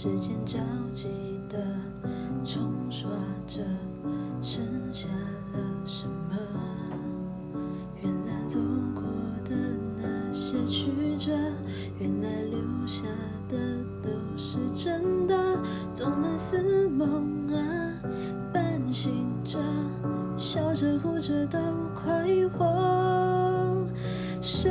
时间着急的冲刷着，剩下了什么？原来走过的那些曲折，原来留下的都是真的。总能似梦啊，半醒着，笑着哭着都快活。谁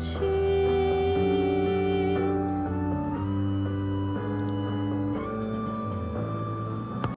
情。